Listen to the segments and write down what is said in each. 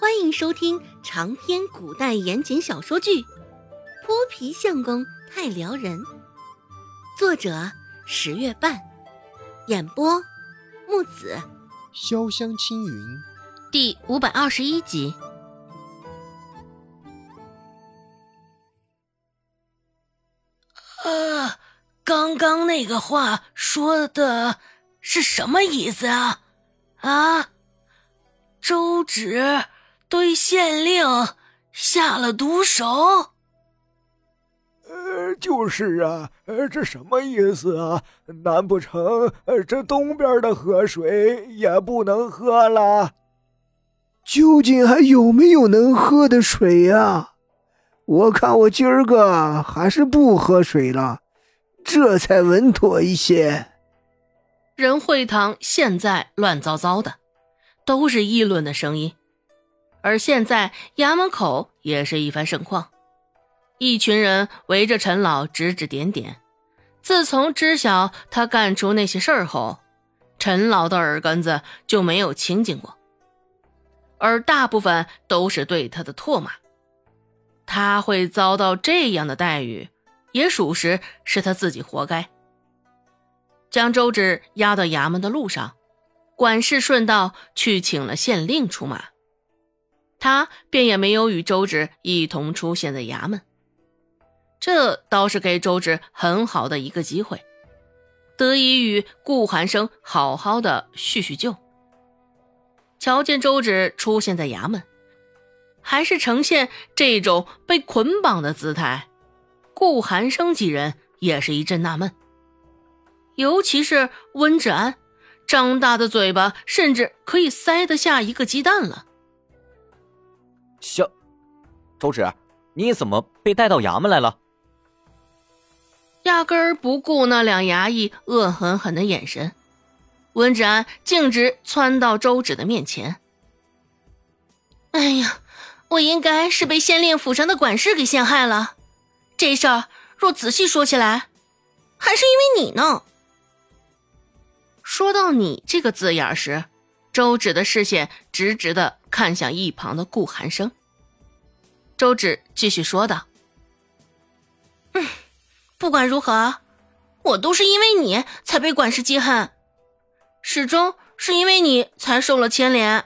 欢迎收听长篇古代言情小说剧《泼皮相公太撩人》，作者十月半，演播木子潇湘青云，第五百二十一集。啊，刚刚那个话说的是什么意思啊？啊，周芷。对县令下了毒手，呃，就是啊，呃，这什么意思啊？难不成呃，这东边的河水也不能喝了？究竟还有没有能喝的水呀？我看我今儿个还是不喝水了，这才稳妥一些。仁惠堂现在乱糟糟的，都是议论的声音。而现在衙门口也是一番盛况，一群人围着陈老指指点点。自从知晓他干出那些事儿后，陈老的耳根子就没有清净过，而大部分都是对他的唾骂。他会遭到这样的待遇，也属实是他自己活该。将周芷押到衙门的路上，管事顺道去请了县令出马。他便也没有与周芷一同出现在衙门，这倒是给周芷很好的一个机会，得以与顾寒生好好的叙叙旧。瞧见周芷出现在衙门，还是呈现这种被捆绑的姿态，顾寒生几人也是一阵纳闷，尤其是温志安，张大的嘴巴甚至可以塞得下一个鸡蛋了。小周芷，你怎么被带到衙门来了？压根儿不顾那两衙役恶狠狠的眼神，温芷安径直窜到周芷的面前。哎呀，我应该是被县令府上的管事给陷害了。这事儿若仔细说起来，还是因为你呢。说到“你”这个字眼时，周芷的视线直直的。看向一旁的顾寒生，周芷继续说道：“嗯，不管如何，我都是因为你才被管事记恨，始终是因为你才受了牵连。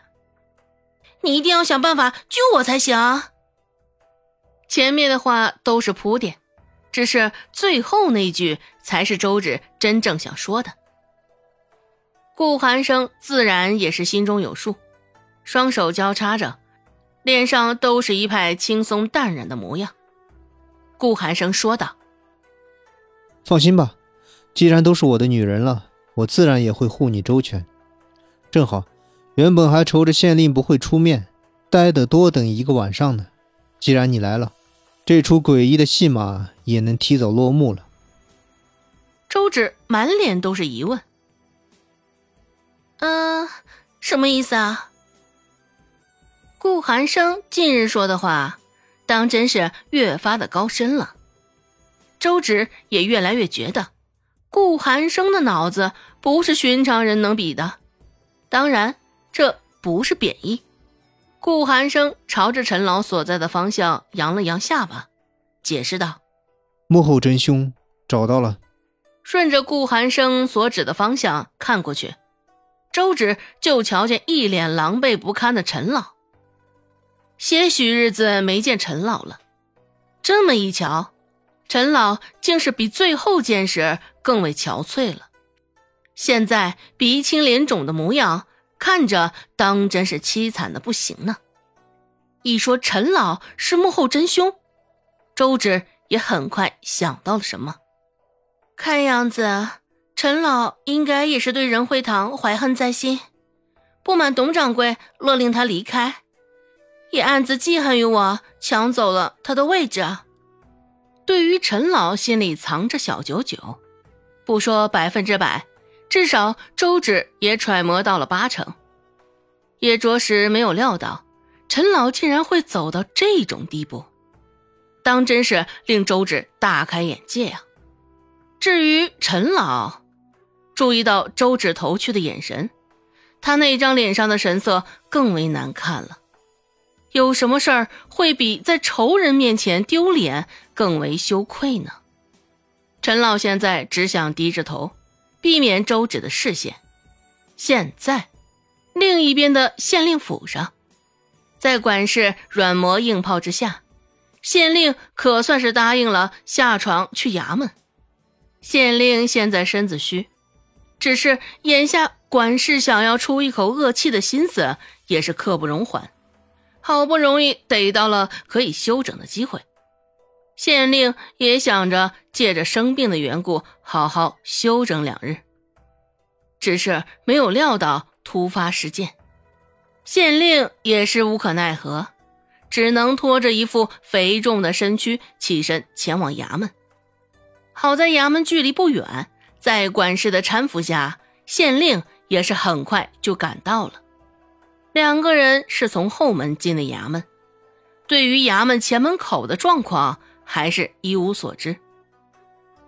你一定要想办法救我才行。”前面的话都是铺垫，只是最后那句才是周芷真正想说的。顾寒生自然也是心中有数。双手交叉着，脸上都是一派轻松淡然的模样。顾寒生说道：“放心吧，既然都是我的女人了，我自然也会护你周全。正好，原本还愁着县令不会出面，待得多等一个晚上呢。既然你来了，这出诡异的戏码也能提早落幕了。”周芷满脸都是疑问：“嗯，什么意思啊？”顾寒生近日说的话，当真是越发的高深了。周芷也越来越觉得，顾寒生的脑子不是寻常人能比的。当然，这不是贬义。顾寒生朝着陈老所在的方向扬了扬下巴，解释道：“幕后真凶找到了。”顺着顾寒生所指的方向看过去，周芷就瞧见一脸狼狈不堪的陈老。些许日子没见陈老了，这么一瞧，陈老竟是比最后见时更为憔悴了。现在鼻青脸肿的模样，看着当真是凄惨的不行呢。一说陈老是幕后真凶，周芷也很快想到了什么。看样子，陈老应该也是对仁惠堂怀恨在心，不满董掌柜勒令他离开。也暗自记恨于我，抢走了他的位置。对于陈老心里藏着小九九，不说百分之百，至少周芷也揣摩到了八成。也着实没有料到，陈老竟然会走到这种地步，当真是令周芷大开眼界呀。至于陈老，注意到周芷投去的眼神，他那张脸上的神色更为难看了。有什么事儿会比在仇人面前丢脸更为羞愧呢？陈老现在只想低着头，避免周芷的视线。现在，另一边的县令府上，在管事软磨硬泡之下，县令可算是答应了下床去衙门。县令现在身子虚，只是眼下管事想要出一口恶气的心思也是刻不容缓。好不容易逮到了可以休整的机会，县令也想着借着生病的缘故好好休整两日。只是没有料到突发事件，县令也是无可奈何，只能拖着一副肥重的身躯起身前往衙门。好在衙门距离不远，在管事的搀扶下，县令也是很快就赶到了。两个人是从后门进的衙门，对于衙门前门口的状况还是一无所知。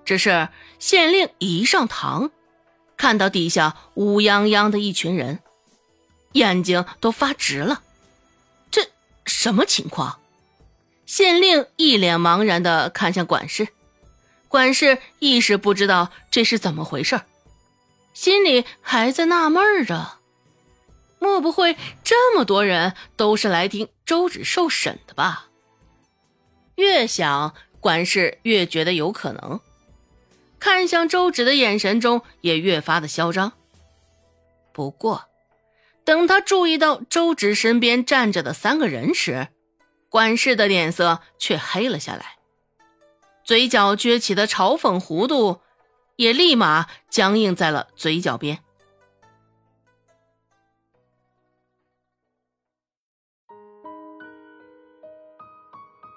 只是县令一上堂，看到底下乌泱泱的一群人，眼睛都发直了。这什么情况？县令一脸茫然的看向管事，管事一时不知道这是怎么回事，心里还在纳闷着。莫不会这么多人都是来听周芷受审的吧？越想，管事越觉得有可能。看向周芷的眼神中也越发的嚣张。不过，等他注意到周芷身边站着的三个人时，管事的脸色却黑了下来，嘴角撅起的嘲讽弧度也立马僵硬在了嘴角边。